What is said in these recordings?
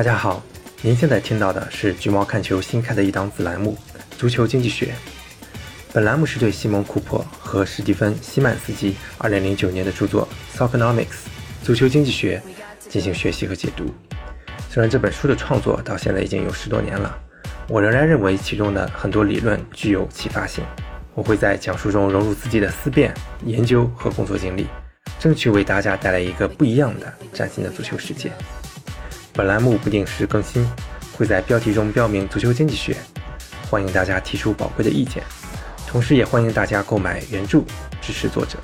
大家好，您现在听到的是橘猫看球新开的一档子栏目《足球经济学》。本栏目是对西蒙·库珀和史蒂芬·西曼斯基2009年的著作《Soccernomics》足球经济学进行学习和解读。虽然这本书的创作到现在已经有十多年了，我仍然认为其中的很多理论具有启发性。我会在讲述中融入自己的思辨、研究和工作经历，争取为大家带来一个不一样的、崭新的足球世界。本栏目不定时更新，会在标题中标明“足球经济学”，欢迎大家提出宝贵的意见。同时，也欢迎大家购买原著支持作者。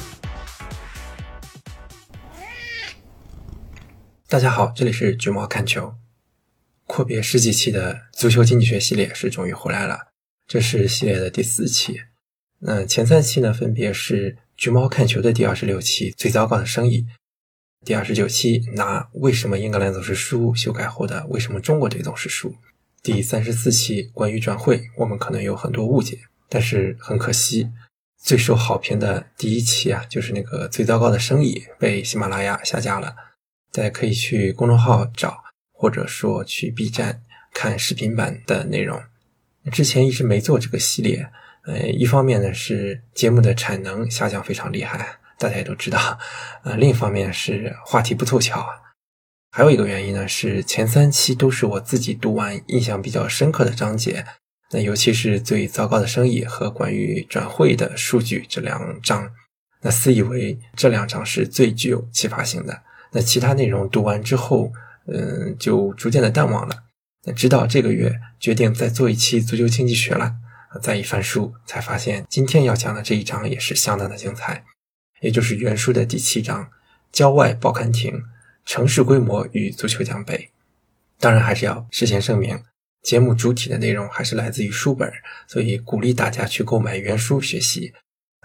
大家好，这里是橘猫看球。阔别十几期的足球经济学系列是终于回来了，这是系列的第四期。那前三期呢，分别是橘猫看球的第二十六期最糟糕的生意，第二十九期拿为什么英格兰总是输修改后的为什么中国队总是输，第三十四期关于转会，我们可能有很多误解。但是很可惜，最受好评的第一期啊，就是那个最糟糕的生意被喜马拉雅下架了。大家可以去公众号找，或者说去 B 站看视频版的内容。之前一直没做这个系列，呃，一方面呢是节目的产能下降非常厉害，大家也都知道，呃，另一方面是话题不凑巧啊，还有一个原因呢是前三期都是我自己读完印象比较深刻的章节。那尤其是最糟糕的生意和关于转会的数据这两章，那私以为这两章是最具有启发性的。那其他内容读完之后，嗯，就逐渐的淡忘了。那直到这个月决定再做一期足球经济学了，再一翻书才发现，今天要讲的这一章也是相当的精彩，也就是原书的第七章“郊外报刊亭：城市规模与足球奖杯”。当然还是要事先声明。节目主体的内容还是来自于书本，所以鼓励大家去购买原书学习。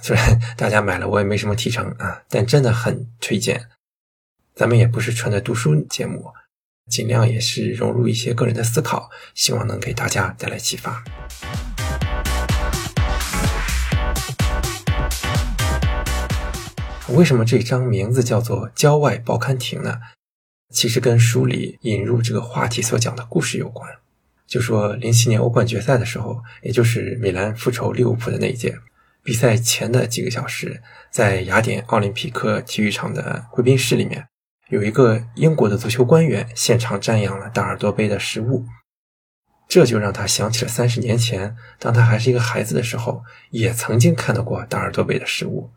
虽然大家买了我也没什么提成啊，但真的很推荐。咱们也不是纯的读书节目，尽量也是融入一些个人的思考，希望能给大家带来启发。为什么这张名字叫做《郊外报刊亭》呢？其实跟书里引入这个话题所讲的故事有关。就说零七年欧冠决赛的时候，也就是米兰复仇利物浦的那一届，比赛前的几个小时，在雅典奥林匹克体育场的贵宾室里面，有一个英国的足球官员现场瞻仰了大耳朵杯的实物，这就让他想起了三十年前，当他还是一个孩子的时候，也曾经看到过大耳朵杯的实物，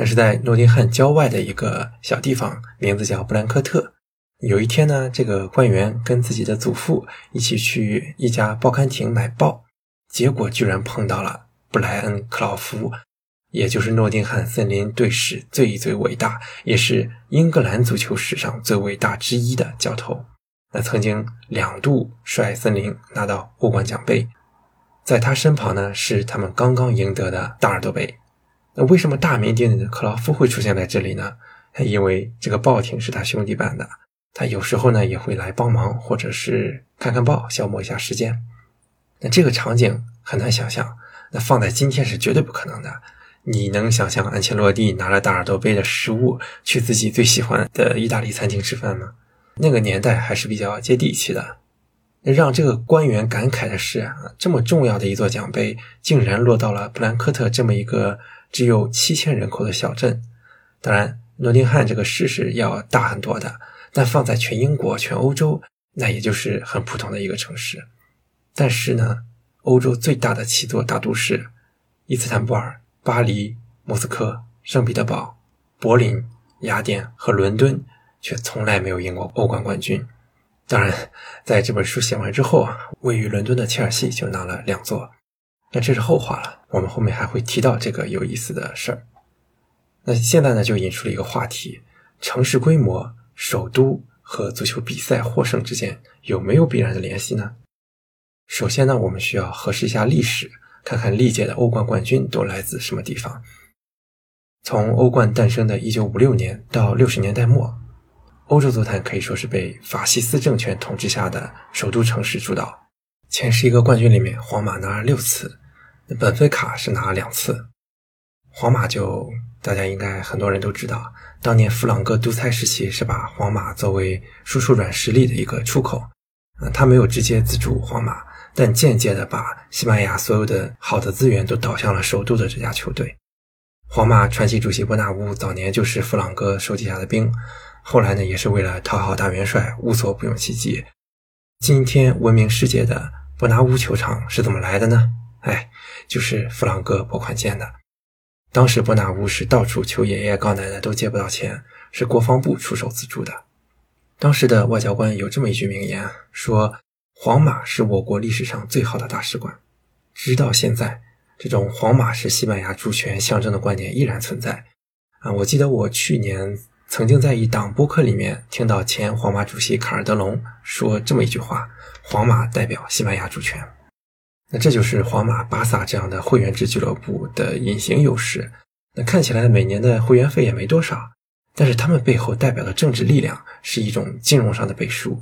那是在诺丁汉郊外的一个小地方，名字叫布兰科特。有一天呢，这个官员跟自己的祖父一起去一家报刊亭买报，结果居然碰到了布莱恩·克劳福，也就是诺丁汉森林队史最最伟大，也是英格兰足球史上最伟大之一的教头。那曾经两度率森林拿到欧冠奖杯，在他身旁呢是他们刚刚赢得的大耳朵杯。为什么大名鼎鼎的克劳夫会出现在这里呢？因为这个报亭是他兄弟办的。他有时候呢也会来帮忙，或者是看看报，消磨一下时间。那这个场景很难想象，那放在今天是绝对不可能的。你能想象安切洛蒂拿了大耳朵杯的食物去自己最喜欢的意大利餐厅吃饭吗？那个年代还是比较接地气的。让这个官员感慨的是，这么重要的一座奖杯，竟然落到了布兰科特这么一个只有七千人口的小镇。当然，诺丁汉这个市是要大很多的。但放在全英国、全欧洲，那也就是很普通的一个城市。但是呢，欧洲最大的七座大都市——伊斯坦布尔、巴黎、莫斯科、圣彼得堡、柏林、雅典和伦敦，却从来没有赢过欧冠冠军。当然，在这本书写完之后啊，位于伦敦的切尔西就拿了两座。那这是后话了，我们后面还会提到这个有意思的事儿。那现在呢，就引出了一个话题：城市规模。首都和足球比赛获胜之间有没有必然的联系呢？首先呢，我们需要核实一下历史，看看历届的欧冠冠军都来自什么地方。从欧冠诞生的1956年到60年代末，欧洲足坛可以说是被法西斯政权统治下的首都城市主导。前十一个冠军里面，皇马拿了六次，本菲卡是拿了两次。皇马就大家应该很多人都知道。当年弗朗哥独裁时期是把皇马作为输出软实力的一个出口，啊，他没有直接资助皇马，但间接的把西班牙所有的好的资源都导向了首都的这家球队。皇马传奇主席伯纳乌早年就是弗朗哥手底下的兵，后来呢，也是为了讨好大元帅，无所不用其极。今天闻名世界的伯纳乌球场是怎么来的呢？哎，就是弗朗哥拨款建的。当时伯纳乌是到处求爷爷告奶奶都借不到钱，是国防部出手资助的。当时的外交官有这么一句名言，说皇马是我国历史上最好的大使馆。直到现在，这种皇马是西班牙主权象征的观点依然存在。啊，我记得我去年曾经在一档播客里面听到前皇马主席卡尔德隆说这么一句话：皇马代表西班牙主权。那这就是皇马、巴萨这样的会员制俱乐部的隐形优势。那看起来每年的会员费也没多少。但是他们背后代表的政治力量是一种金融上的背书，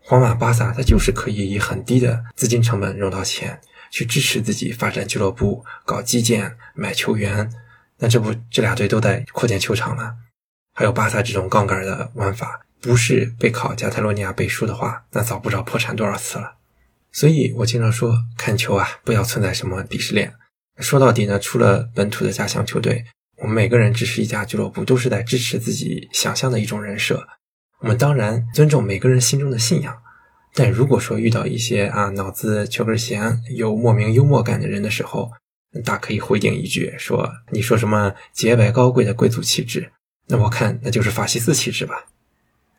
皇马、巴萨，它就是可以以很低的资金成本融到钱，去支持自己发展俱乐部、搞基建、买球员。那这不，这俩队都在扩建球场了。还有巴萨这种杠杆的玩法，不是背靠加泰罗尼亚背书的话，那早不知道破产多少次了。所以我经常说，看球啊，不要存在什么鄙视链。说到底呢，除了本土的家乡球队。我们每个人支持一家俱乐部，都是在支持自己想象的一种人设。我们当然尊重每个人心中的信仰，但如果说遇到一些啊脑子缺根弦、有莫名幽默感的人的时候，大可以回顶一句说：“你说什么洁白高贵的贵族气质？那我看那就是法西斯气质吧。”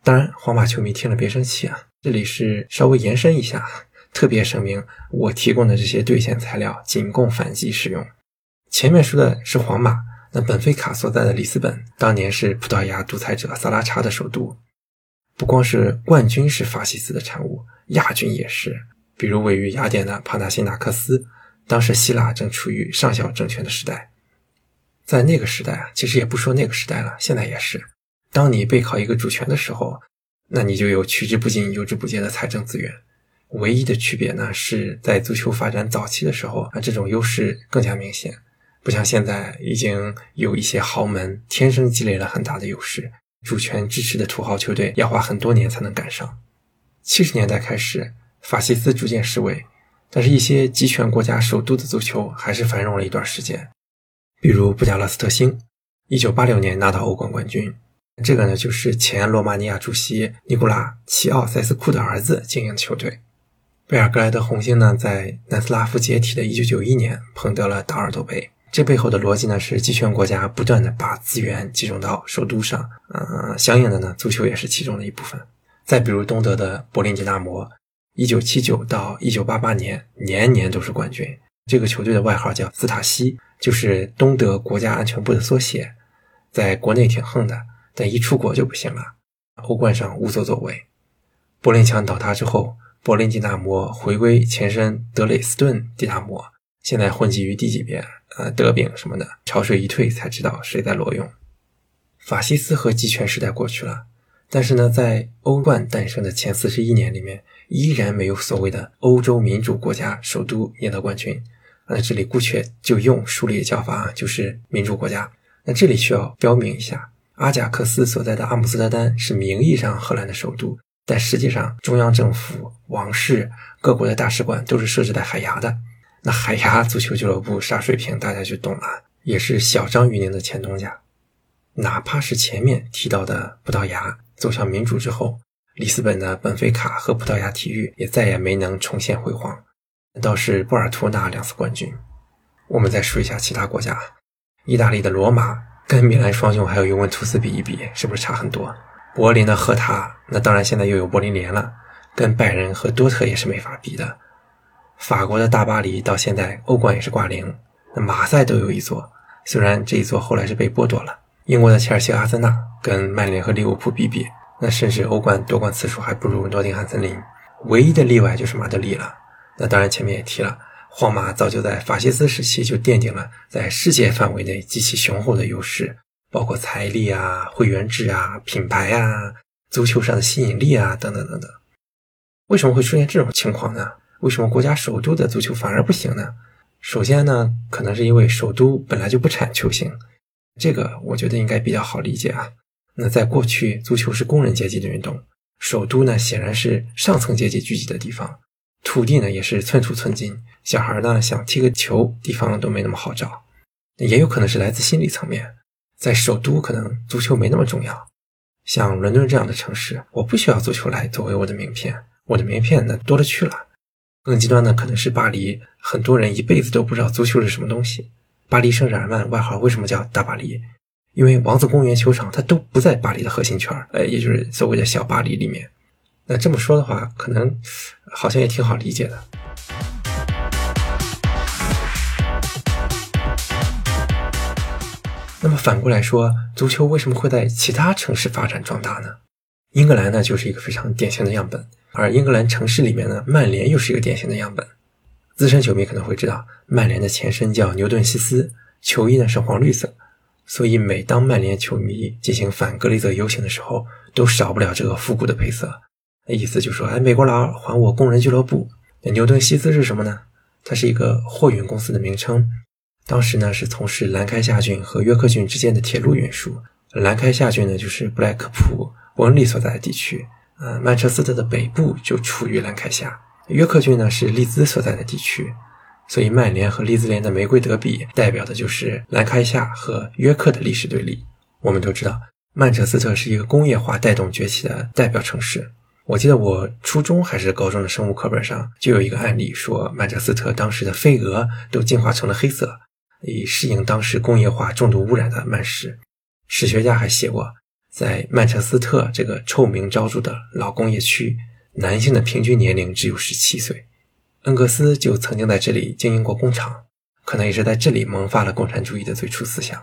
当然，皇马球迷听了别生气啊，这里是稍微延伸一下，特别声明：我提供的这些兑现材料仅供反击使用。前面说的是皇马。那本菲卡所在的里斯本，当年是葡萄牙独裁者萨拉查的首都。不光是冠军是法西斯的产物，亚军也是。比如位于雅典的帕纳辛纳克斯，当时希腊正处于上校政权的时代。在那个时代啊，其实也不说那个时代了，现在也是。当你背靠一个主权的时候，那你就有取之不尽、用之不竭的财政资源。唯一的区别呢，是在足球发展早期的时候啊，这种优势更加明显。不像现在，已经有一些豪门天生积累了很大的优势，主权支持的土豪球队要花很多年才能赶上。七十年代开始，法西斯逐渐式微，但是一些集权国家首都的足球还是繁荣了一段时间。比如布加勒斯特星，一九八六年拿到欧冠冠军，这个呢就是前罗马尼亚主席尼古拉齐奥塞斯库的儿子经营球队。贝尔格莱德红星呢，在南斯拉夫解体的一九九一年捧得了达尔多杯。这背后的逻辑呢，是集权国家不断的把资源集中到首都上，呃，相应的呢，足球也是其中的一部分。再比如东德的柏林迪纳摩，一九七九到一九八八年年年都是冠军。这个球队的外号叫斯塔西，就是东德国家安全部的缩写。在国内挺横的，但一出国就不行了，欧冠上无所作为。柏林墙倒塌之后，柏林迪纳摩回归前身德累斯顿迪纳摩，现在混迹于低级别。呃，德丙什么的，潮水一退才知道谁在裸用。法西斯和集权时代过去了，但是呢，在欧冠诞生的前四十一年里面，依然没有所谓的欧洲民主国家首都赢得冠军。那这里姑且就用书里的叫法啊，就是民主国家。那这里需要标明一下，阿贾克斯所在的阿姆斯特丹是名义上荷兰的首都，但实际上中央政府、王室、各国的大使馆都是设置在海牙的。那海牙足球俱乐部啥水平，大家就懂了，也是小张于宁的前东家。哪怕是前面提到的葡萄牙走向民主之后，里斯本的本菲卡和葡萄牙体育也再也没能重现辉煌，倒是波尔图拿两次冠军。我们再说一下其他国家，意大利的罗马跟米兰双雄还有尤文图斯比一比，是不是差很多？柏林的赫塔，那当然现在又有柏林联了，跟拜仁和多特也是没法比的。法国的大巴黎到现在欧冠也是挂零，那马赛都有一座，虽然这一座后来是被剥夺了。英国的切尔西、阿森纳跟曼联和利物浦比比，那甚至欧冠夺冠次数还不如诺丁汉森林。唯一的例外就是马德里了。那当然前面也提了，皇马早就在法西斯时期就奠定了在世界范围内极其雄厚的优势，包括财力啊、会员制啊、品牌啊、足球上的吸引力啊等等等等。为什么会出现这种情况呢？为什么国家首都的足球反而不行呢？首先呢，可能是因为首都本来就不产球星，这个我觉得应该比较好理解啊。那在过去，足球是工人阶级的运动，首都呢显然是上层阶级聚集的地方，土地呢也是寸土寸金，小孩呢想踢个球，地方都没那么好找。也有可能是来自心理层面，在首都可能足球没那么重要。像伦敦这样的城市，我不需要足球来作为我的名片，我的名片那多了去了。更极端的可能是巴黎，很多人一辈子都不知道足球是什么东西。巴黎圣日耳曼外号为什么叫大巴黎？因为王子公园球场它都不在巴黎的核心圈呃，也就是所谓的小巴黎里面。那这么说的话，可能好像也挺好理解的。那么反过来说，足球为什么会在其他城市发展壮大呢？英格兰呢，就是一个非常典型的样本，而英格兰城市里面呢，曼联又是一个典型的样本。资深球迷可能会知道，曼联的前身叫牛顿西斯，球衣呢是黄绿色，所以每当曼联球迷进行反格雷泽游行的时候，都少不了这个复古的配色。那意思就是说，哎，美国佬还我工人俱乐部。那牛顿西斯是什么呢？它是一个货运公司的名称。当时呢是从事兰开夏郡和约克郡之间的铁路运输。兰开夏郡呢就是布莱克普、伯恩利所在的地区，呃，曼彻斯特的北部就处于兰开夏。约克郡呢是利兹所在的地区，所以曼联和利兹联的玫瑰德比代表的就是兰开夏和约克的历史对立。我们都知道，曼彻斯特是一个工业化带动崛起的代表城市。我记得我初中还是高中的生物课本上就有一个案例，说曼彻斯特当时的飞蛾都进化成了黑色。以适应当时工业化重度污染的曼市，史学家还写过，在曼彻斯特这个臭名昭著的老工业区，男性的平均年龄只有十七岁。恩格斯就曾经在这里经营过工厂，可能也是在这里萌发了共产主义的最初思想。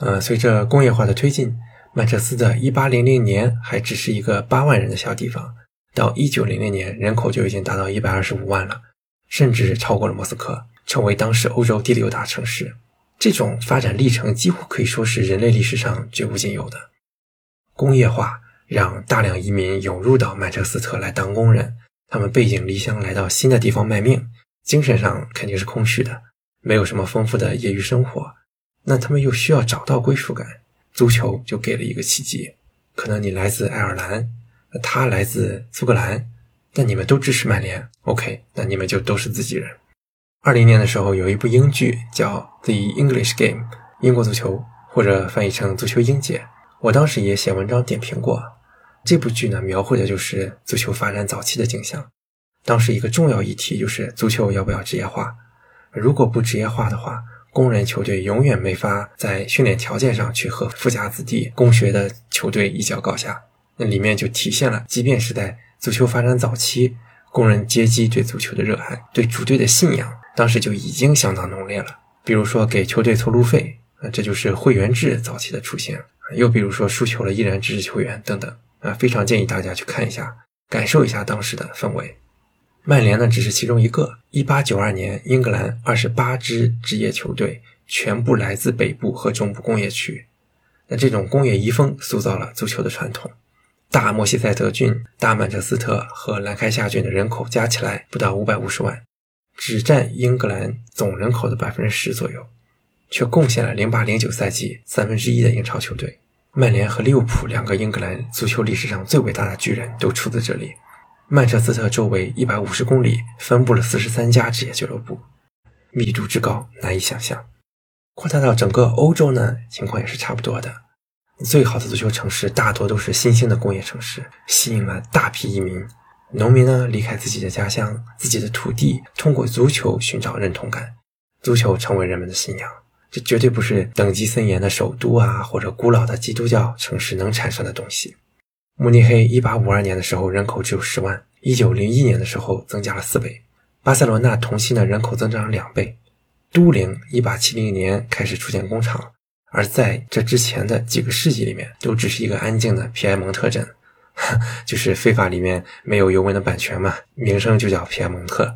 呃，随着工业化的推进，曼彻斯特一八零零年还只是一个八万人的小地方，到一九零零年人口就已经达到一百二十五万了，甚至超过了莫斯科。成为当时欧洲第六大城市，这种发展历程几乎可以说是人类历史上绝无仅有的。工业化让大量移民涌入到曼彻斯特来当工人，他们背井离乡来到新的地方卖命，精神上肯定是空虚的，没有什么丰富的业余生活。那他们又需要找到归属感，足球就给了一个契机。可能你来自爱尔兰，他来自苏格兰，但你们都支持曼联，OK，那你们就都是自己人。二零年的时候，有一部英剧叫《The English Game》，英国足球，或者翻译成足球英杰。我当时也写文章点评过这部剧呢，描绘的就是足球发展早期的景象。当时一个重要议题就是足球要不要职业化？如果不职业化的话，工人球队永远没法在训练条件上去和富家子弟工学的球队一较高下。那里面就体现了，即便是在足球发展早期，工人阶级对足球的热爱，对主队的信仰。当时就已经相当浓烈了，比如说给球队凑路费，啊，这就是会员制早期的出现。又比如说输球了依然支持球员等等，啊，非常建议大家去看一下，感受一下当时的氛围。曼联呢只是其中一个。一八九二年，英格兰二十八支职业球队全部来自北部和中部工业区，那这种工业遗风塑造了足球的传统。大莫西塞德郡、大曼彻斯特和兰开夏郡的人口加起来不到五百五十万。只占英格兰总人口的百分之十左右，却贡献了零八零九赛季三分之一的英超球队。曼联和利物浦两个英格兰足球历史上最伟大的巨人都出自这里。曼彻斯特周围一百五十公里分布了四十三家职业俱乐部，密度之高难以想象。扩大到整个欧洲呢，情况也是差不多的。最好的足球城市大多都是新兴的工业城市，吸引了大批移民。农民呢，离开自己的家乡、自己的土地，通过足球寻找认同感。足球成为人们的信仰，这绝对不是等级森严的首都啊，或者古老的基督教城市能产生的东西。慕尼黑1852年的时候人口只有十万，1901年的时候增加了四倍。巴塞罗那同期呢人口增长两倍。都灵1870年开始出现工厂，而在这之前的几个世纪里面，都只是一个安静的皮埃蒙特镇。就是非法里面没有尤文的版权嘛，名声就叫皮埃蒙特。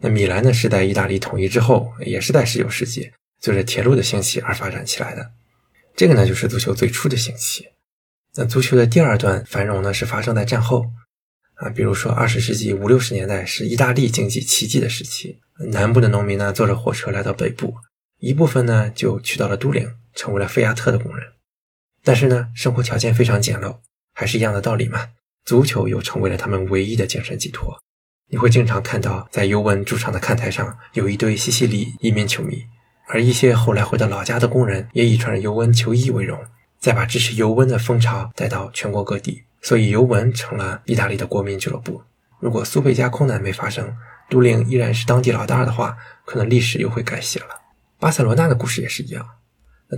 那米兰呢，是在意大利统一之后，也是在十九世纪随着铁路的兴起而发展起来的。这个呢，就是足球最初的兴起。那足球的第二段繁荣呢，是发生在战后啊，比如说二十世纪五六十年代是意大利经济奇迹的时期，南部的农民呢，坐着火车来到北部，一部分呢就去到了都灵，成为了菲亚特的工人。但是呢，生活条件非常简陋。还是一样的道理嘛，足球又成为了他们唯一的精神寄托。你会经常看到，在尤文主场的看台上有一堆西西里移民球迷，而一些后来回到老家的工人也以穿着尤文球衣为荣，再把支持尤文的风潮带到全国各地。所以尤文成了意大利的国民俱乐部。如果苏贝加空难没发生，都灵依然是当地老大的话，可能历史又会改写了。巴塞罗那的故事也是一样。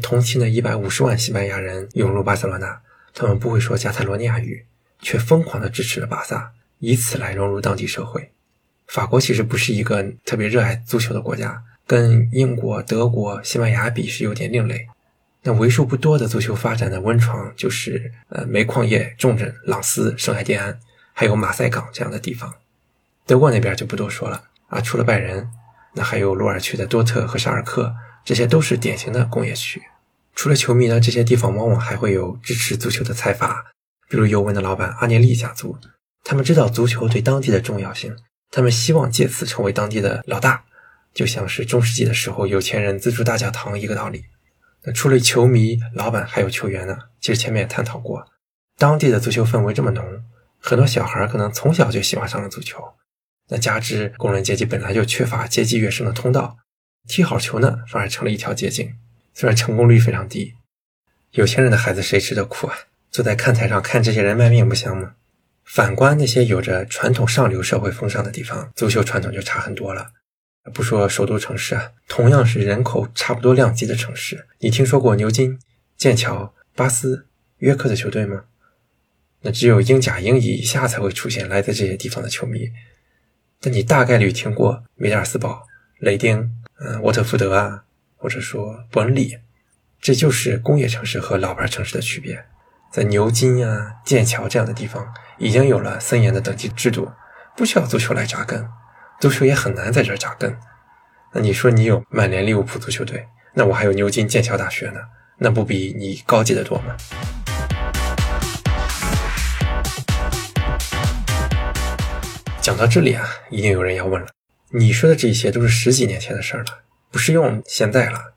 同期呢，一百五十万西班牙人涌入巴塞罗那，他们不会说加泰罗尼亚语，却疯狂地支持了巴萨，以此来融入当地社会。法国其实不是一个特别热爱足球的国家，跟英国、德国、西班牙比是有点另类。那为数不多的足球发展的温床，就是呃煤矿业重镇朗斯、圣埃蒂安，还有马赛港这样的地方。德国那边就不多说了啊，除了拜仁，那还有鲁尔区的多特和沙尔克，这些都是典型的工业区。除了球迷呢，这些地方往往还会有支持足球的财阀，比如尤文的老板阿涅利家族，他们知道足球对当地的重要性，他们希望借此成为当地的老大，就像是中世纪的时候有钱人资助大教堂一个道理。那除了球迷、老板，还有球员呢。其实前面也探讨过，当地的足球氛围这么浓，很多小孩可能从小就喜欢上了足球。那加之工人阶级本来就缺乏阶级跃升的通道，踢好球呢，反而成了一条捷径。虽然成功率非常低，有钱人的孩子谁吃得苦啊？坐在看台上看这些人卖命不香吗？反观那些有着传统上流社会风尚的地方，足球传统就差很多了。不说首都城市啊，同样是人口差不多量级的城市，你听说过牛津、剑桥、巴斯、约克的球队吗？那只有英甲、英乙以下才会出现来自这些地方的球迷。但你大概率听过米尔斯堡、雷丁、嗯，沃特福德啊，或者说伯恩利，这就是工业城市和老牌城市的区别。在牛津啊、剑桥这样的地方，已经有了森严的等级制度，不需要足球来扎根。足球也很难在这儿扎根。那你说你有曼联、利物浦足球队，那我还有牛津、剑桥大学呢，那不比你高级的多吗？讲到这里啊，一定有人要问了：你说的这些都是十几年前的事儿了，不适用现在了。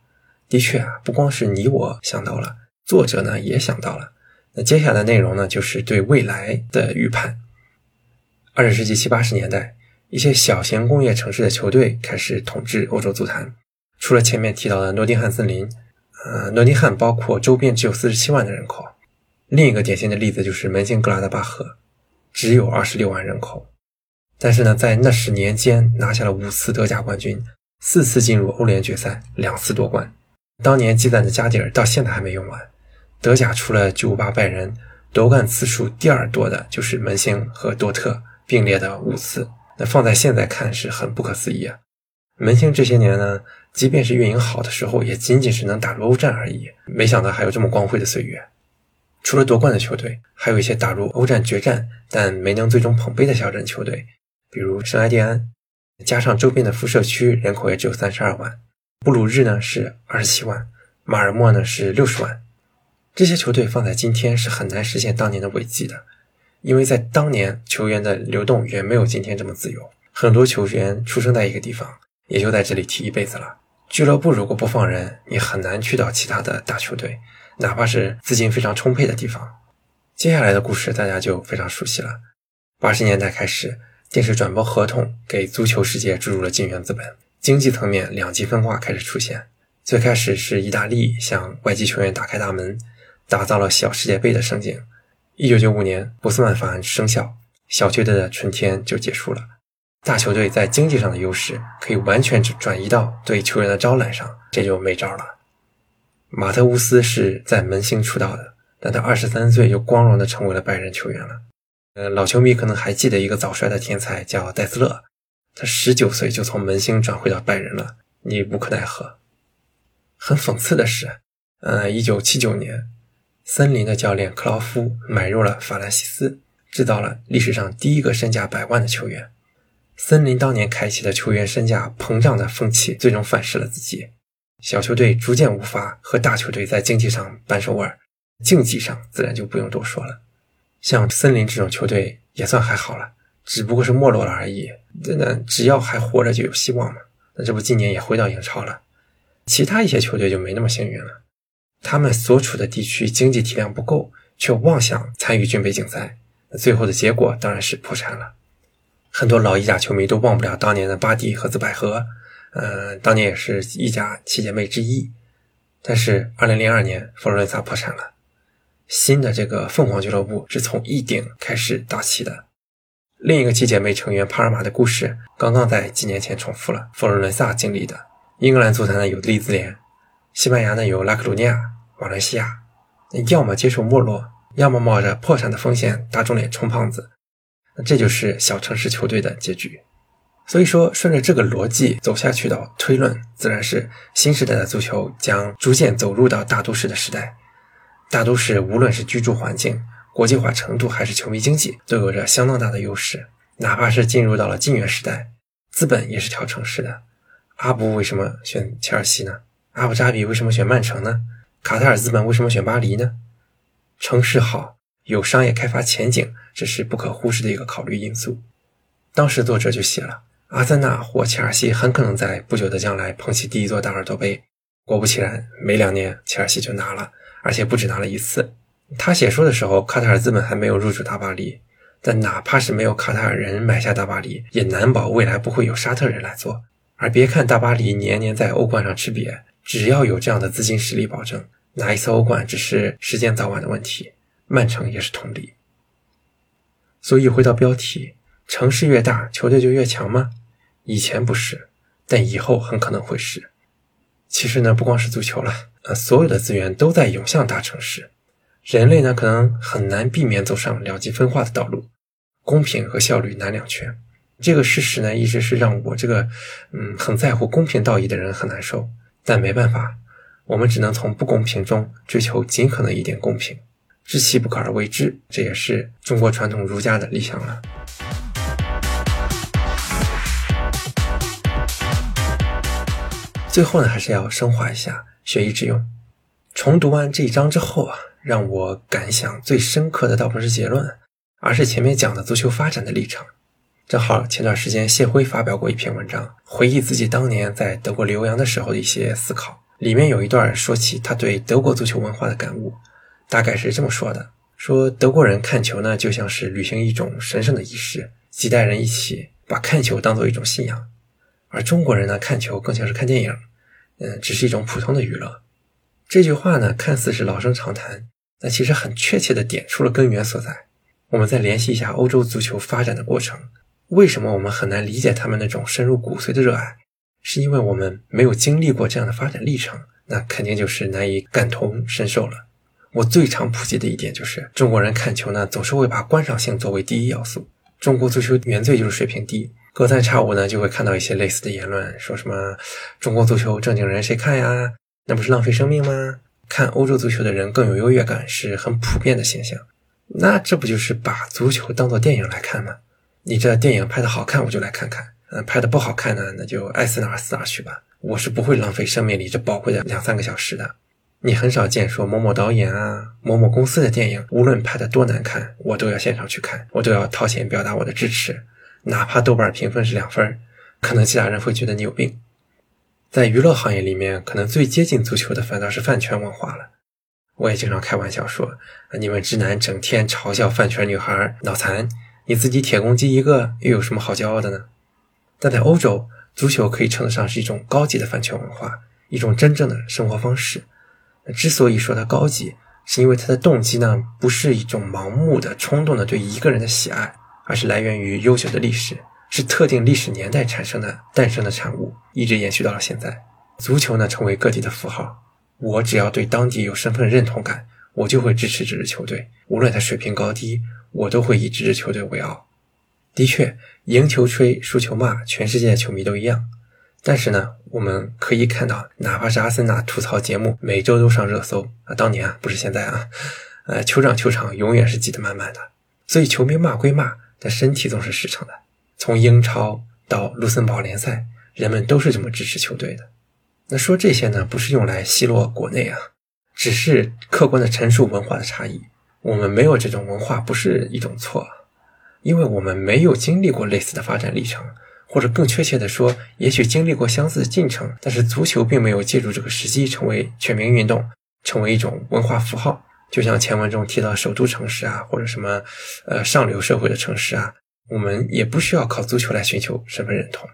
的确啊，不光是你我想到了，作者呢也想到了。那接下来的内容呢，就是对未来的预判。二十世纪七八十年代。一些小型工业城市的球队开始统治欧洲足坛。除了前面提到的诺丁汉森林，呃，诺丁汉包括周边只有四十七万的人口。另一个典型的例子就是门兴格拉德巴赫，只有二十六万人口。但是呢，在那十年间拿下了五次德甲冠军，四次进入欧联决赛，两次夺冠。当年积攒的家底儿到现在还没用完。德甲除了巨无霸拜仁，夺冠次数第二多的就是门兴和多特并列的五次。那放在现在看是很不可思议啊！门兴这些年呢，即便是运营好的时候，也仅仅是能打入欧战而已。没想到还有这么光辉的岁月。除了夺冠的球队，还有一些打入欧战决战但没能最终捧杯的小镇球队，比如圣埃蒂安。加上周边的辐射区，人口也只有三十二万。布鲁日呢是二十七万，马尔默呢是六十万。这些球队放在今天是很难实现当年的伟绩的。因为在当年，球员的流动远没有今天这么自由。很多球员出生在一个地方，也就在这里踢一辈子了。俱乐部如果不放人，你很难去到其他的大球队，哪怕是资金非常充沛的地方。接下来的故事大家就非常熟悉了。八十年代开始，电视转播合同给足球世界注入了金元资本，经济层面两极分化开始出现。最开始是意大利向外籍球员打开大门，打造了小世界杯的盛景。一九九五年，波斯曼法案生效，小球队的春天就结束了。大球队在经济上的优势可以完全转移到对球员的招揽上，这就没招了。马特乌斯是在门兴出道的，但他二十三岁就光荣的成为了拜仁球员了。呃，老球迷可能还记得一个早衰的天才叫戴斯勒，他十九岁就从门兴转回到拜仁了，你无可奈何。很讽刺的是，呃，一九七九年。森林的教练克劳夫买入了法兰西斯，制造了历史上第一个身价百万的球员。森林当年开启的球员身价膨胀的风气，最终反噬了自己。小球队逐渐无法和大球队在经济上扳手腕，竞技上自然就不用多说了。像森林这种球队也算还好了，只不过是没落了而已。那只要还活着就有希望嘛。那这不今年也回到英超了。其他一些球队就没那么幸运了。他们所处的地区经济体量不够，却妄想参与军备竞赛，那最后的结果当然是破产了。很多老意甲球迷都忘不了当年的巴蒂和兹百合，嗯，当年也是意甲七姐妹之一。但是，二零零二年佛罗伦萨破产了，新的这个凤凰俱乐部是从一顶开始打起的。另一个七姐妹成员帕尔马的故事，刚刚在几年前重复了佛罗伦萨经历的。英格兰足坛呢有利兹联，西班牙呢有拉克鲁尼亚、瓦伦西亚，要么接受没落，要么冒着破产的风险打肿脸充胖子。那这就是小城市球队的结局。所以说，顺着这个逻辑走下去的推论，自然是新时代的足球将逐渐走入到大都市的时代。大都市无论是居住环境、国际化程度，还是球迷经济，都有着相当大的优势。哪怕是进入到了金元时代，资本也是挑城市的。阿布为什么选切尔西呢？阿布扎比为什么选曼城呢？卡塔尔资本为什么选巴黎呢？城市好，有商业开发前景，这是不可忽视的一个考虑因素。当时作者就写了。阿森纳或切尔西很可能在不久的将来捧起第一座大耳朵杯。果不其然，没两年，切尔西就拿了，而且不止拿了一次。他写书的时候，卡塔尔资本还没有入主大巴黎，但哪怕是没有卡塔尔人买下大巴黎，也难保未来不会有沙特人来做。而别看大巴黎年年在欧冠上吃瘪，只要有这样的资金实力保证，拿一次欧冠只是时间早晚的问题。曼城也是同理。所以回到标题。城市越大，球队就越强吗？以前不是，但以后很可能会是。其实呢，不光是足球了，呃，所有的资源都在涌向大城市。人类呢，可能很难避免走上两极分化的道路，公平和效率难两全。这个事实呢，一直是让我这个嗯很在乎公平道义的人很难受。但没办法，我们只能从不公平中追求尽可能一点公平。知其不可而为之，这也是中国传统儒家的理想了。最后呢，还是要升华一下，学以致用。重读完这一章之后啊，让我感想最深刻的倒不是结论，而是前面讲的足球发展的历程。正好前段时间谢辉发表过一篇文章，回忆自己当年在德国留洋的时候的一些思考。里面有一段说起他对德国足球文化的感悟，大概是这么说的：说德国人看球呢，就像是履行一种神圣的仪式，几代人一起把看球当做一种信仰；而中国人呢，看球更像是看电影。嗯，只是一种普通的娱乐。这句话呢，看似是老生常谈，但其实很确切的点出了根源所在。我们再联系一下欧洲足球发展的过程，为什么我们很难理解他们那种深入骨髓的热爱？是因为我们没有经历过这样的发展历程，那肯定就是难以感同身受了。我最常普及的一点就是，中国人看球呢，总是会把观赏性作为第一要素。中国足球原罪就是水平低。隔三差五呢，就会看到一些类似的言论，说什么中国足球正经人谁看呀？那不是浪费生命吗？看欧洲足球的人更有优越感，是很普遍的现象。那这不就是把足球当做电影来看吗？你这电影拍的好看，我就来看看；嗯，拍的不好看呢，那就爱死哪儿死哪儿去吧。我是不会浪费生命里这宝贵的两三个小时的。你很少见说某某导演啊、某某公司的电影，无论拍的多难看，我都要现场去看，我都要掏钱表达我的支持。哪怕豆瓣评分是两分，可能其他人会觉得你有病。在娱乐行业里面，可能最接近足球的反倒是饭圈文化了。我也经常开玩笑说：“你们直男整天嘲笑饭圈女孩脑残，你自己铁公鸡一个，又有什么好骄傲的呢？”但在欧洲，足球可以称得上是一种高级的饭圈文化，一种真正的生活方式。之所以说它高级，是因为它的动机呢，不是一种盲目的、冲动的对一个人的喜爱。而是来源于悠久的历史，是特定历史年代产生的诞生的产物，一直延续到了现在。足球呢，成为个体的符号。我只要对当地有身份认同感，我就会支持这支球队，无论他水平高低，我都会以这支球队为傲。的确，赢球吹，输球骂，全世界的球迷都一样。但是呢，我们可以看到，哪怕是阿森纳吐槽节目每周都上热搜啊，当年啊，不是现在啊，呃，酋长球场永远是挤得满满的。所以球迷骂归骂。但身体总是实诚的。从英超到卢森堡联赛，人们都是这么支持球队的。那说这些呢，不是用来奚落国内啊，只是客观的陈述文化的差异。我们没有这种文化，不是一种错，因为我们没有经历过类似的发展历程，或者更确切的说，也许经历过相似的进程，但是足球并没有借助这个时机成为全民运动，成为一种文化符号。就像前文中提到首都城市啊，或者什么呃上流社会的城市啊，我们也不需要靠足球来寻求身份认同。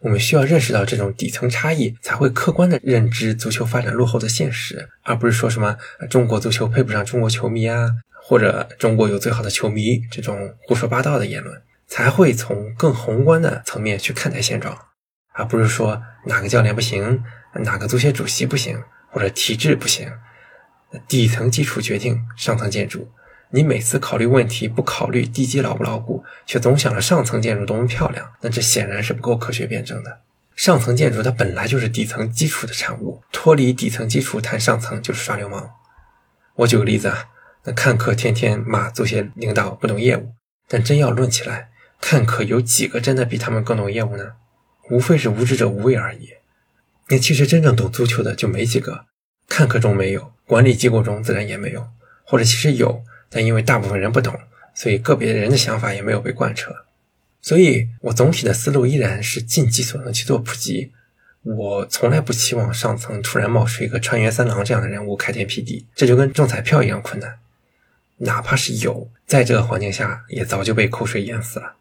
我们需要认识到这种底层差异，才会客观的认知足球发展落后的现实，而不是说什么中国足球配不上中国球迷啊，或者中国有最好的球迷这种胡说八道的言论，才会从更宏观的层面去看待现状，而不是说哪个教练不行，哪个足协主席不行，或者体制不行。底层基础决定上层建筑。你每次考虑问题不考虑地基牢不牢固，却总想着上层建筑多么漂亮，那这显然是不够科学辩证的。上层建筑它本来就是底层基础的产物，脱离底层基础谈上层就是耍流氓。我举个例子啊，那看客天天骂足协领导不懂业务，但真要论起来，看客有几个真的比他们更懂业务呢？无非是无知者无畏而已。那其实真正懂足球的就没几个，看客中没有，管理机构中自然也没有，或者其实有。但因为大部分人不懂，所以个别人的想法也没有被贯彻。所以我总体的思路依然是尽己所能去做普及。我从来不期望上层突然冒出一个川原三郎这样的人物开天辟地，这就跟中彩票一样困难。哪怕是有，在这个环境下也早就被口水淹死了。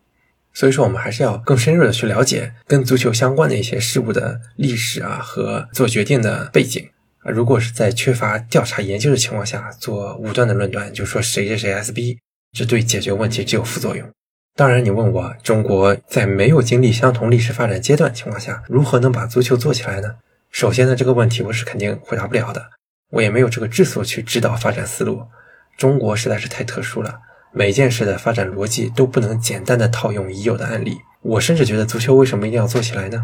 所以说，我们还是要更深入的去了解跟足球相关的一些事物的历史啊和做决定的背景。如果是在缺乏调查研究的情况下做武断的论断，就说谁谁谁 SB，这对解决问题只有副作用。当然，你问我中国在没有经历相同历史发展阶段情况下，如何能把足球做起来呢？首先呢，这个问题我是肯定回答不了的，我也没有这个质素去指导发展思路。中国实在是太特殊了，每件事的发展逻辑都不能简单的套用已有的案例。我甚至觉得足球为什么一定要做起来呢？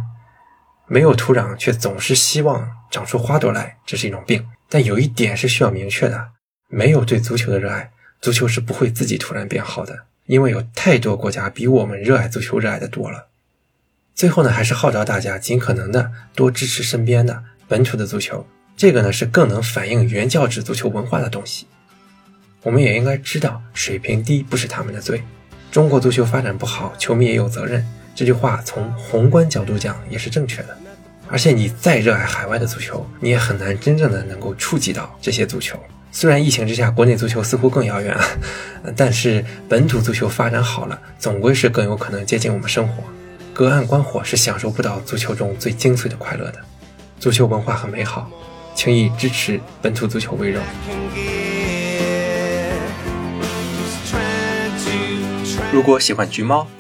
没有土壤，却总是希望长出花朵来，这是一种病。但有一点是需要明确的：没有对足球的热爱，足球是不会自己突然变好的。因为有太多国家比我们热爱足球热爱的多了。最后呢，还是号召大家尽可能的多支持身边的本土的足球，这个呢是更能反映原教旨足球文化的东西。我们也应该知道，水平低不是他们的罪。中国足球发展不好，球迷也有责任。这句话从宏观角度讲也是正确的，而且你再热爱海外的足球，你也很难真正的能够触及到这些足球。虽然疫情之下国内足球似乎更遥远，但是本土足球发展好了，总归是更有可能接近我们生活。隔岸观火是享受不到足球中最精髓的快乐的。足球文化很美好，请以支持本土足球为荣。如果喜欢橘猫。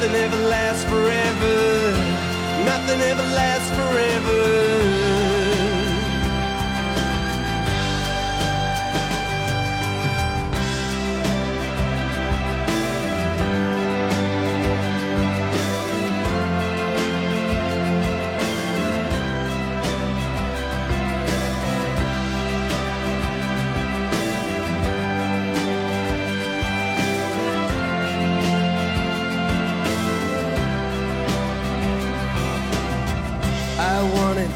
Nothing ever lasts forever. Nothing ever lasts forever.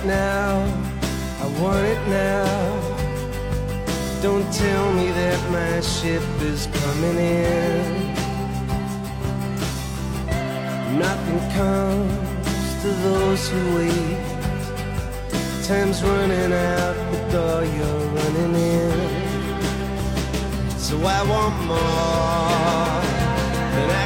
Now. I want it now. Don't tell me that my ship is coming in. Nothing comes to those who wait. Time's running out, the door you're running in. So I want more than I